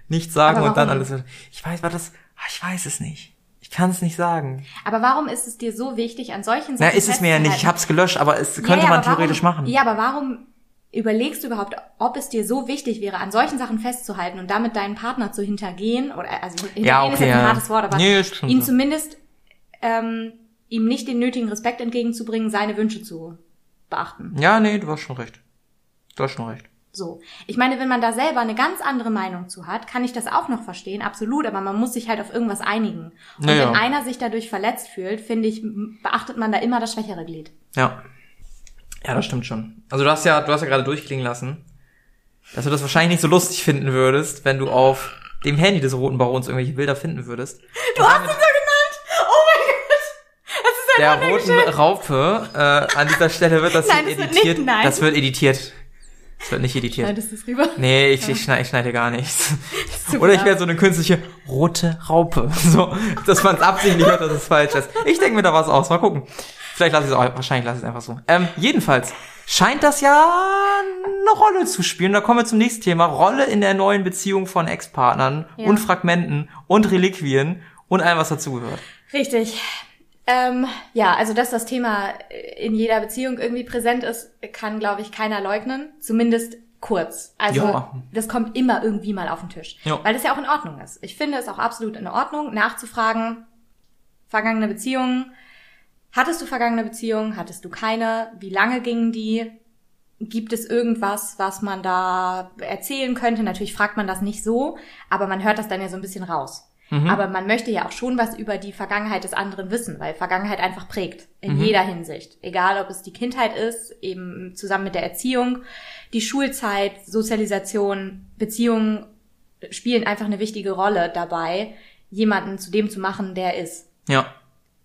nicht sagen und dann alles. Ich weiß, war das, ah, ich weiß es nicht. Ich kann es nicht sagen. Aber warum ist es dir so wichtig, an solchen Na, Sachen ist es mir ja nicht. Ich hab's gelöscht, aber es Ja, könnte ja, man aber theoretisch warum, machen. Ja, aber warum überlegst du überhaupt, ob es dir so wichtig wäre, an solchen Sachen festzuhalten und damit deinen Partner zu hintergehen? Oder also hintergehen Ja, ist okay, jetzt ein ja. hartes Wort, aber Nee, ist ihn so. zumindest ähm, ihm nicht den nötigen Respekt entgegenzubringen, seine Wünsche zu beachten. Ja, nee, du hast schon recht. Du hast schon recht. So. Ich meine, wenn man da selber eine ganz andere Meinung zu hat, kann ich das auch noch verstehen, absolut, aber man muss sich halt auf irgendwas einigen. Und Naja. wenn einer sich dadurch verletzt fühlt, finde ich, beachtet man da immer das schwächere Glied. Ja. Ja, das stimmt schon. Also du hast ja, du hast ja gerade durchklingen lassen, dass du das wahrscheinlich nicht so lustig finden würdest, wenn du auf dem Handy des Roten Barons irgendwelche Bilder finden würdest. Du hast ihn so genannt! Oh mein Gott! Das ist ein Der roten Raupe, äh, an dieser Stelle wird das <laughs> Nein, das wird editiert. nicht- nein. Das wird editiert. Das wird nicht editiert. Schneidest du es rüber? Nee, ich, ich, schneide, ich schneide gar nichts. <laughs> Super. Oder ich werde so eine künstliche rote Raupe. <laughs> So, dass man es absichtlich hört, dass es falsch ist. Ich denke mir da was aus. Mal gucken. Vielleicht lasse ich es auch, wahrscheinlich lasse ich es einfach so. Ähm, jedenfalls scheint das ja eine Rolle zu spielen. Da kommen wir zum nächsten Thema. Rolle in der neuen Beziehung von Ex-Partnern Ja. und Fragmenten und Reliquien und allem, was dazugehört. Richtig. Ähm, ja, also dass das Thema in jeder Beziehung irgendwie präsent ist, kann, glaube ich, keiner leugnen. Zumindest kurz. Also Ja. das kommt immer irgendwie mal auf den Tisch. Ja. Weil das ja auch in Ordnung ist. Ich finde es auch absolut in Ordnung, nachzufragen, vergangene Beziehungen. Hattest du vergangene Beziehungen? Hattest du keine? Wie lange gingen die? Gibt es irgendwas, was man da erzählen könnte? Natürlich fragt man das nicht so, aber man hört das dann ja so ein bisschen raus. Aber man möchte ja auch schon was über die Vergangenheit des anderen wissen, weil Vergangenheit einfach prägt. In jeder Hinsicht. Egal, ob es die Kindheit ist, eben zusammen mit der Erziehung, die Schulzeit, Sozialisation, Beziehungen spielen einfach eine wichtige Rolle dabei, jemanden zu dem zu machen, der er ist. Ja.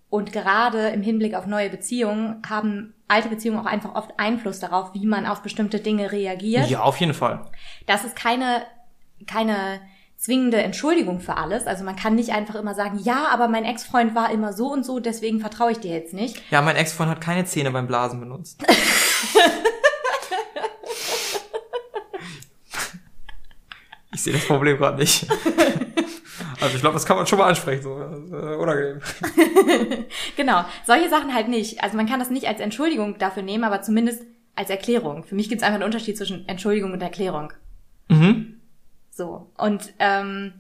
Und gerade im Hinblick auf neue Beziehungen haben alte Beziehungen auch einfach oft Einfluss darauf, wie man auf bestimmte Dinge reagiert. Ja, auf jeden Fall. Das ist keine, keine zwingende Entschuldigung für alles. Also man kann nicht einfach immer sagen, ja, aber mein Ex-Freund war immer so und so, deswegen vertraue ich dir jetzt nicht. Ja, mein Ex-Freund hat keine Zähne beim Blasen benutzt. <laughs> ich sehe das Problem gerade nicht. <laughs> Also ich glaube, das kann man schon mal ansprechen, so äh, unangenehm. <laughs> Genau, solche Sachen halt nicht. Also man kann das nicht als Entschuldigung dafür nehmen, aber zumindest als Erklärung. Für mich gibt es einfach einen Unterschied zwischen Entschuldigung und Erklärung. Mhm. So. Und ähm,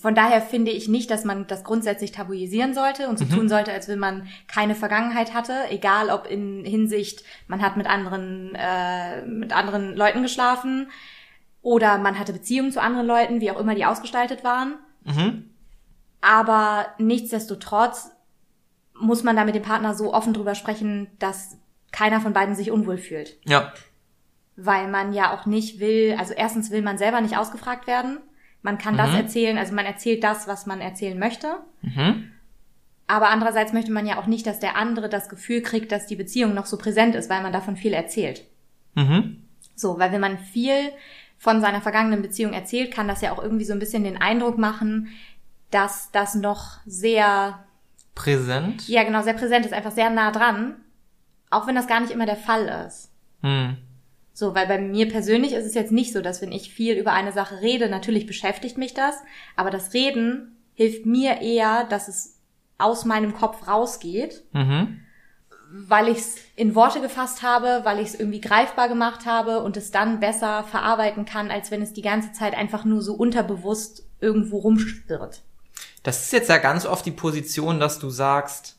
von daher finde ich nicht, dass man das grundsätzlich tabuisieren sollte und so tun sollte, als wenn man keine Vergangenheit hatte, egal ob in Hinsicht, man hat mit anderen, äh, mit anderen Leuten geschlafen oder man hatte Beziehungen zu anderen Leuten, wie auch immer die ausgestaltet waren. Mhm. Aber nichtsdestotrotz muss man da mit dem Partner so offen drüber sprechen, dass keiner von beiden sich unwohl fühlt Ja. weil man ja auch nicht will, also erstens will man selber nicht ausgefragt werden. Man kann das erzählen, also man erzählt das, was man erzählen möchte. Mhm. Aber andererseits möchte man ja auch nicht, dass der andere das Gefühl kriegt, dass die Beziehung noch so präsent ist, weil man davon viel erzählt. Mhm. So, weil wenn man viel von seiner vergangenen Beziehung erzählt, kann das ja auch irgendwie so ein bisschen den Eindruck machen, dass das noch sehr, Präsent. ja genau, sehr präsent ist, einfach sehr nah dran. Auch wenn das gar nicht immer der Fall ist. Hm. So, weil bei mir persönlich ist es jetzt nicht so, dass wenn ich viel über eine Sache rede, natürlich beschäftigt mich das, aber das Reden hilft mir eher, dass es aus meinem Kopf rausgeht, Mhm. Weil ich es in Worte gefasst habe, weil ich es irgendwie greifbar gemacht habe und es dann besser verarbeiten kann, als wenn es die ganze Zeit einfach nur so unterbewusst irgendwo rumschwirrt. Das ist jetzt ja ganz oft die Position, dass du sagst,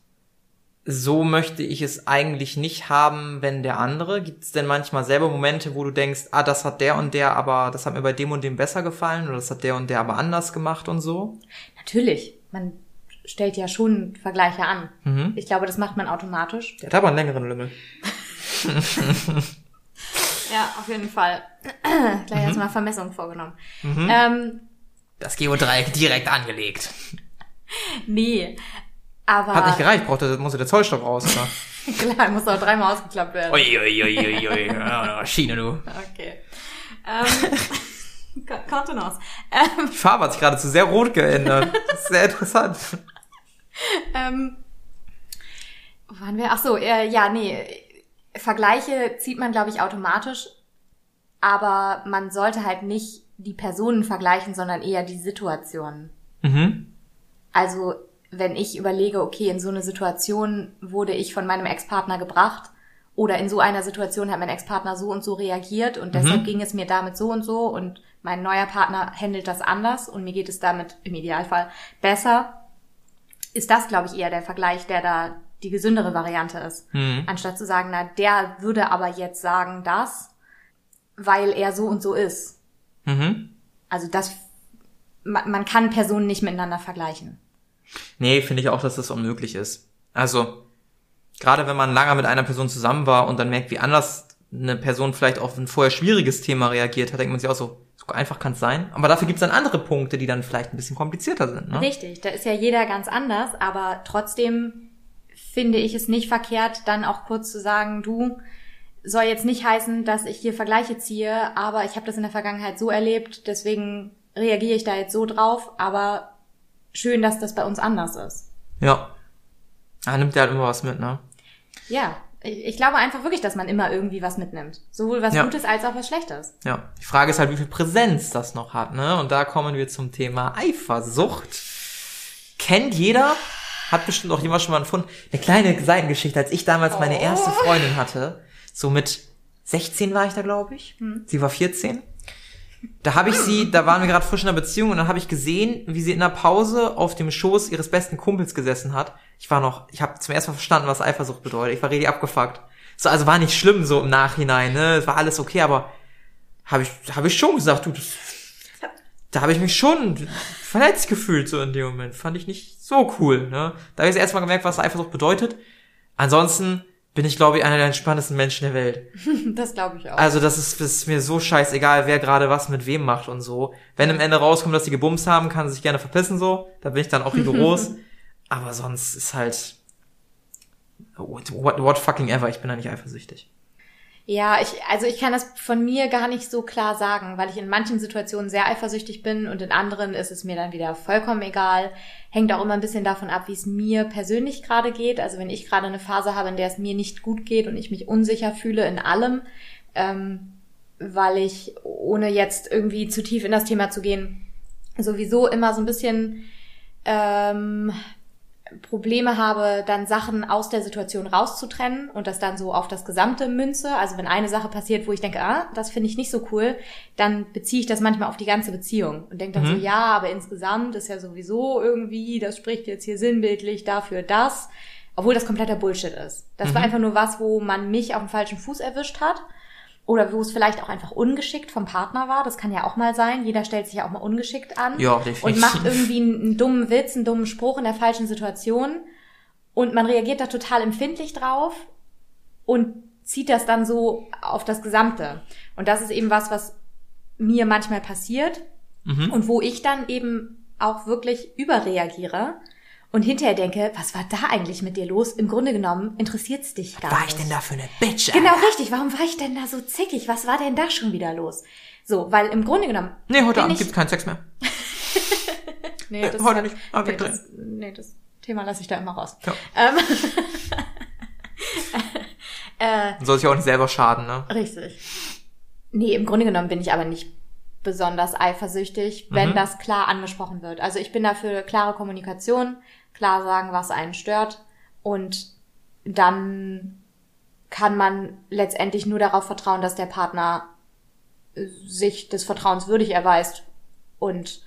so möchte ich es eigentlich nicht haben, wenn der andere. Gibt es denn manchmal selber Momente, wo du denkst, ah, das hat der und der, aber das hat mir bei dem und dem besser gefallen oder das hat der und der aber anders gemacht und so? Natürlich, man stellt ja schon Vergleiche an. Mhm. Ich glaube, das macht man automatisch. Der hat aber einen längeren Lümmel. <laughs> Ja, auf jeden Fall. <clears throat> Gleich erstmal Vermessung vorgenommen. Ähm, Das Geodreieck direkt angelegt. <laughs> nee. Aber Hat nicht gereicht, brauchte, musste der Zollstock raus, oder? <laughs> klar, muss auch dreimal ausgeklappt werden. Ui, ui, ui, ui, Schiene, du. Okay. Ähm, Kontenance. Ähm, Die Farbe hat sich gerade zu sehr rot geändert. Sehr interessant. <laughs> ähm, wo waren wir? Ach so, äh, ja, nee. Vergleiche zieht man, glaube ich, automatisch. Aber man sollte halt nicht die Personen vergleichen, sondern eher die Situationen. Mhm. Also, wenn ich überlege, okay, in so eine Situation wurde ich von meinem Ex-Partner gebracht oder in so einer Situation hat mein Ex-Partner so und so reagiert und deshalb mhm. ging es mir damit so und so und mein neuer Partner handelt das anders und mir geht es damit im Idealfall besser, ist das, glaube ich, eher der Vergleich, der da die gesündere Variante ist. Mhm. Anstatt zu sagen, na, der würde aber jetzt sagen das, weil er so und so ist. Mhm. Also das, man, man kann Personen nicht miteinander vergleichen. Nee, finde ich auch, dass das unmöglich ist. Also, gerade wenn man lange mit einer Person zusammen war und dann merkt, wie anders eine Person vielleicht auf ein vorher schwieriges Thema reagiert hat, denkt man sich auch so, so einfach kann es sein. Aber dafür gibt es dann andere Punkte, die dann vielleicht ein bisschen komplizierter sind. Ne? Richtig, da ist ja jeder ganz anders, aber trotzdem finde ich es nicht verkehrt, dann auch kurz zu sagen, du, soll jetzt nicht heißen, dass ich hier Vergleiche ziehe, aber ich habe das in der Vergangenheit so erlebt, deswegen reagiere ich da jetzt so drauf, aber schön, dass das bei uns anders ist. Ja. Er nimmt ja halt immer was mit, ne? Ja, ich glaube einfach wirklich, dass man immer irgendwie was mitnimmt. Sowohl was ja. Gutes als auch was Schlechtes. Ja. Die Frage ist halt, wie viel Präsenz das noch hat, ne? Und da kommen wir zum Thema Eifersucht. Kennt jeder, hat bestimmt auch jemand schon mal gefunden. Eine kleine Seitengeschichte, als ich damals oh. meine erste Freundin hatte, so mit 16 war ich da, glaube ich. Hm. Sie war 14. Da habe ich sie, da waren wir gerade frisch in einer Beziehung und dann habe ich gesehen, wie sie in der Pause auf dem Schoß ihres besten Kumpels gesessen hat. Ich war noch, ich habe zum ersten Mal verstanden, was Eifersucht bedeutet. Ich war richtig abgefuckt. So, also war nicht schlimm so im Nachhinein, ne? Es war alles okay, aber habe ich, habe ich schon gesagt, du, das, da habe ich mich schon verletzt gefühlt so in dem Moment. Fand ich nicht so cool, ne? Da habe ich erstmal gemerkt, was Eifersucht bedeutet. Ansonsten bin ich, glaube ich, einer der entspanntesten Menschen der Welt. <laughs> Das glaube ich auch. Also das ist, das ist mir so scheißegal, wer gerade was mit wem macht und so. Wenn im Ende rauskommt, dass die gebumst haben, kann sie sich gerne verpissen so. Da bin ich dann auch <laughs> rigoros. Aber sonst ist halt what, what, fucking ever. Ich bin da nicht eifersüchtig. Ja, ich, also ich kann das von mir gar nicht so klar sagen, weil ich in manchen Situationen sehr eifersüchtig bin und in anderen ist es mir dann wieder vollkommen egal. Hängt auch immer ein bisschen davon ab, wie es mir persönlich gerade geht. Also wenn ich gerade eine Phase habe, in der es mir nicht gut geht und ich mich unsicher fühle in allem, ähm, weil ich, ohne jetzt irgendwie zu tief in das Thema zu gehen, sowieso immer so ein bisschen ähm, Probleme habe, dann Sachen aus der Situation rauszutrennen und das dann so auf das gesamte Münze. Also wenn eine Sache passiert, wo ich denke, ah, das finde ich nicht so cool, dann beziehe ich das manchmal auf die ganze Beziehung und denke dann mhm. so, ja, aber insgesamt ist ja sowieso irgendwie, das spricht jetzt hier sinnbildlich dafür das, obwohl das kompletter Bullshit ist. Das mhm. war einfach nur was, wo man mich auf dem falschen Fuß erwischt hat oder wo es vielleicht auch einfach ungeschickt vom Partner war. Das kann ja auch mal sein. Jeder stellt sich ja auch mal ungeschickt an. Ja, definitiv. Und macht irgendwie einen, einen dummen Witz, einen dummen Spruch in der falschen Situation. Und man reagiert da total empfindlich drauf und zieht das dann so auf das Gesamte. Und das ist eben was, was mir manchmal passiert mhm. und wo ich dann eben auch wirklich überreagiere und hinterher denke, was war da eigentlich mit dir los? Im Grunde genommen interessiert's dich gar nicht. Was war ich denn da für eine Bitch? Alter? Genau, richtig. Warum war ich denn da so zickig? Was war denn da schon wieder los? So, weil im Grunde genommen. Nee, heute Abend ich... gibt's keinen Sex mehr. <laughs> nee, das heute nicht. Ah, nee, das, nee, das Thema lasse ich da immer raus. Ja. Ähm, <laughs> äh, Soll sich auch nicht selber schaden, ne? Richtig. Nee, im Grunde genommen bin ich aber nicht besonders eifersüchtig, wenn mhm. das klar angesprochen wird. Also ich bin dafür klare Kommunikation klar sagen, was einen stört. Und dann kann man letztendlich nur darauf vertrauen, dass der Partner sich des Vertrauens würdig erweist und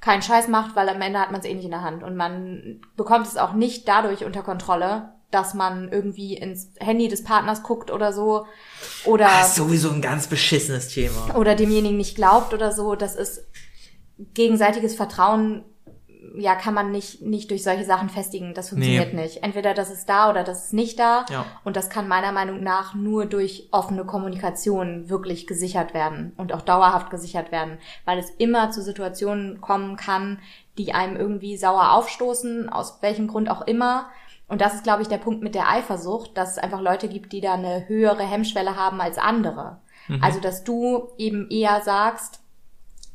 keinen Scheiß macht, weil am Ende hat man es eh nicht in der Hand. Und man bekommt es auch nicht dadurch unter Kontrolle, dass man irgendwie ins Handy des Partners guckt oder so oder das ist sowieso ein ganz beschissenes Thema. oder demjenigen nicht glaubt oder so. Das ist gegenseitiges Vertrauen ja, kann man nicht, nicht durch solche Sachen festigen. Das funktioniert nee. nicht. Entweder das ist da oder das ist nicht da. Ja. Und das kann meiner Meinung nach nur durch offene Kommunikation wirklich gesichert werden und auch dauerhaft gesichert werden, weil es immer zu Situationen kommen kann, die einem irgendwie sauer aufstoßen, aus welchem Grund auch immer. Und das ist, glaube ich, der Punkt mit der Eifersucht, dass es einfach Leute gibt, die da eine höhere Hemmschwelle haben als andere. Mhm. Also, dass du eben eher sagst,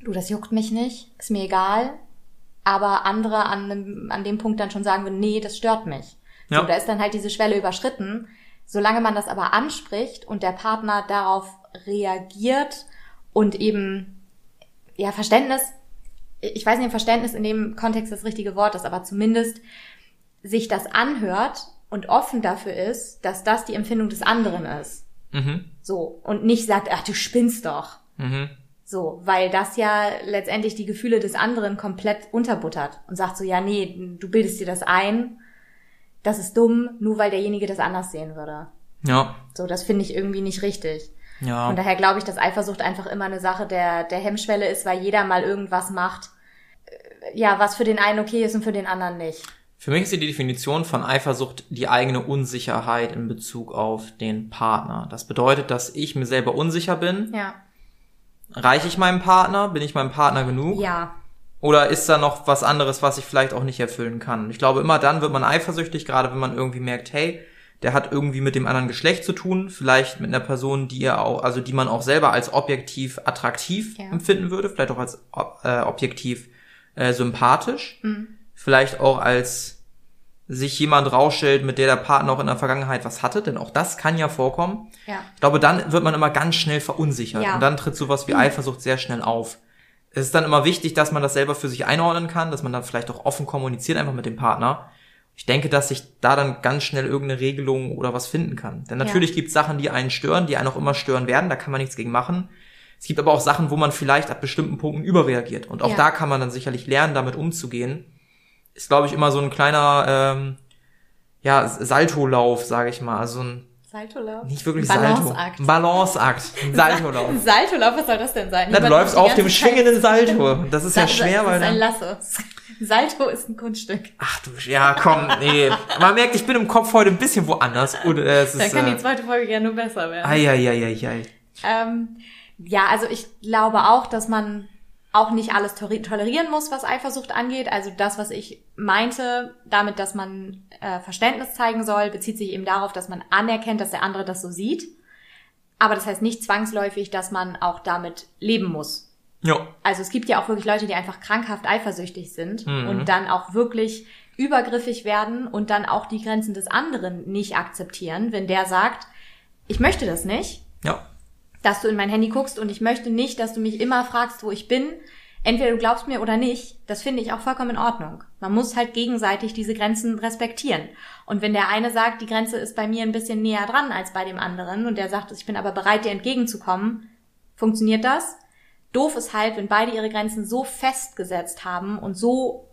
du, das juckt mich nicht, ist mir egal. Aber andere an, dem- an dem Punkt dann schon sagen würden, nee, das stört mich. Ja. So, da ist dann halt diese Schwelle überschritten. Solange man das aber anspricht und der Partner darauf reagiert und eben, ja, Verständnis, ich weiß nicht, ob Verständnis in dem Kontext das richtige Wort ist, aber zumindest sich das anhört und offen dafür ist, dass das die Empfindung des anderen ist. Mhm. So. Und nicht sagt, ach, du spinnst doch. Mhm. So, weil das ja letztendlich die Gefühle des anderen komplett unterbuttert und sagt so, ja, nee, du bildest dir das ein, das ist dumm, nur weil derjenige das anders sehen würde. Ja. So, das finde ich irgendwie nicht richtig. Ja. Von daher glaube ich, dass Eifersucht einfach immer eine Sache der, der Hemmschwelle ist, weil jeder mal irgendwas macht, äh, ja, was für den einen okay ist und für den anderen nicht. Für mich ist die Definition von Eifersucht die eigene Unsicherheit in Bezug auf den Partner. Das bedeutet, dass ich mir selber unsicher bin. Ja. Reiche ich meinem Partner? Bin ich meinem Partner genug? Ja. Oder ist da noch was anderes, was ich vielleicht auch nicht erfüllen kann? Ich glaube, immer dann wird man eifersüchtig, gerade wenn man irgendwie merkt, hey, der hat irgendwie mit dem anderen Geschlecht zu tun, vielleicht mit einer Person, die er auch, also die man auch selber als objektiv attraktiv Ja. empfinden würde, vielleicht auch als äh, objektiv äh, sympathisch, vielleicht auch als sich jemand rausstellt, mit der der Partner auch in der Vergangenheit was hatte, denn auch das kann ja vorkommen. Ja. Ich glaube, dann wird man immer ganz schnell verunsichert Ja. und dann tritt sowas wie Eifersucht sehr schnell auf. Es ist dann immer wichtig, dass man das selber für sich einordnen kann, dass man dann vielleicht auch offen kommuniziert einfach mit dem Partner. Ich denke, dass sich da dann ganz schnell irgendeine Regelung oder was finden kann. Denn natürlich gibt es Sachen, die einen stören, die einen auch immer stören werden, da kann man nichts gegen machen. Es gibt aber auch Sachen, wo man vielleicht ab bestimmten Punkten überreagiert. Und auch Ja. da kann man dann sicherlich lernen, damit umzugehen. Ist, glaube ich, immer so ein kleiner ähm, ja, Saltolauf, sage ich mal. Also ein Saltolauf? nicht wirklich Balanceakt. Salto. Balanceakt. <laughs> Saltolauf. Ein Saltolauf, was soll das denn sein? Jemand läufst die auf dem schwingenden <laughs> Salto. Das ist ja Sa- schwer, weil Das ist ein dann, Lasso. Salto ist ein Kunststück. Ach du, ja, komm, nee. Man merkt, ich bin im Kopf heute ein bisschen woanders. Und, äh, es Da ist, kann die äh, zweite Folge ja nur besser werden. ai. Ähm, ja, also ich glaube auch, dass man auch nicht alles tolerieren muss, was Eifersucht angeht. Also das, was ich meinte, damit, dass man äh, Verständnis zeigen soll, bezieht sich eben darauf, dass man anerkennt, dass der andere das so sieht. Aber das heißt nicht zwangsläufig, dass man auch damit leben muss. Ja, Also es gibt ja auch wirklich Leute, die einfach krankhaft eifersüchtig sind Mhm. und dann auch wirklich übergriffig werden und dann auch die Grenzen des anderen nicht akzeptieren, wenn der sagt, ich möchte das nicht, ja. Dass du in mein Handy guckst und ich möchte nicht, dass du mich immer fragst, wo ich bin. Entweder du glaubst mir oder nicht, das finde ich auch vollkommen in Ordnung. Man muss halt gegenseitig diese Grenzen respektieren. Und wenn der eine sagt, die Grenze ist bei mir ein bisschen näher dran als bei dem anderen und der sagt, ich bin aber bereit, dir entgegenzukommen, funktioniert das? Doof ist halt, wenn beide ihre Grenzen so festgesetzt haben und so,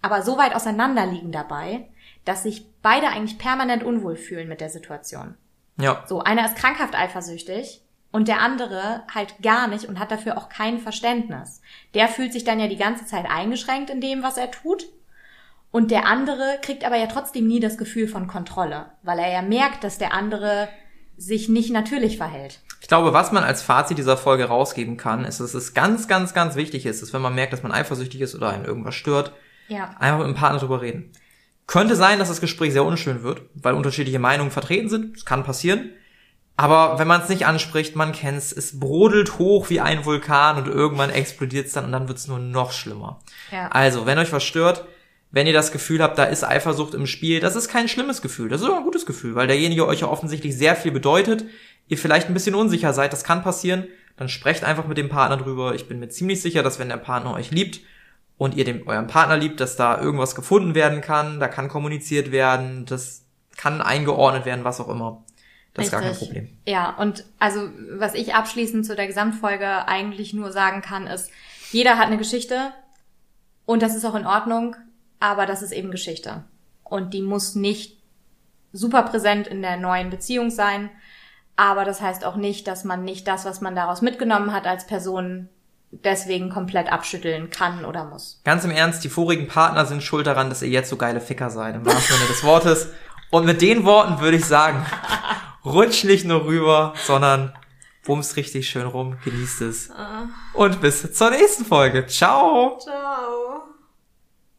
aber so weit auseinander liegen dabei, dass sich beide eigentlich permanent unwohl fühlen mit der Situation. Ja, So, einer ist krankhaft eifersüchtig und der andere halt gar nicht und hat dafür auch kein Verständnis. Der fühlt sich dann ja die ganze Zeit eingeschränkt in dem, was er tut. Und der andere kriegt aber ja trotzdem nie das Gefühl von Kontrolle, weil er ja merkt, dass der andere sich nicht natürlich verhält. ich glaube, was man als Fazit dieser Folge rausgeben kann, ist, dass es ganz, ganz, ganz wichtig ist, dass wenn man merkt, dass man eifersüchtig ist oder einen irgendwas stört, Ja. einfach mit dem Partner drüber reden. Könnte sein, dass das Gespräch sehr unschön wird, weil unterschiedliche Meinungen vertreten sind. Das kann passieren. Aber wenn man es nicht anspricht, man kennt's, es brodelt hoch wie ein Vulkan und irgendwann explodiert es dann und dann wird's nur noch schlimmer. Ja. Also, wenn euch was stört, wenn ihr das Gefühl habt, da ist Eifersucht im Spiel, das ist kein schlimmes Gefühl, das ist sogar ein gutes Gefühl, weil derjenige euch ja offensichtlich sehr viel bedeutet, ihr vielleicht ein bisschen unsicher seid, das kann passieren, dann sprecht einfach mit dem Partner drüber. Ich bin mir ziemlich sicher, dass wenn der Partner euch liebt und ihr dem euren Partner liebt, dass da irgendwas gefunden werden kann, da kann kommuniziert werden, das kann eingeordnet werden, was auch immer. Das ist gar kein. Problem. Ja, und also was ich abschließend zu der Gesamtfolge eigentlich nur sagen kann, ist, jeder hat eine Geschichte und das ist auch in Ordnung, aber das ist eben Geschichte. Und die muss nicht super präsent in der neuen Beziehung sein, aber das heißt auch nicht, dass man nicht das, was man daraus mitgenommen hat als Person, deswegen komplett abschütteln kann oder muss. Ganz im Ernst, die vorigen Partner sind schuld daran, dass ihr jetzt so geile Ficker seid, im wahrsten Sinne des Wortes. Und mit den Worten würde ich sagen, rutsch nicht nur rüber, sondern bumst richtig schön rum, genießt es. Und bis zur nächsten Folge. Ciao! Ciao.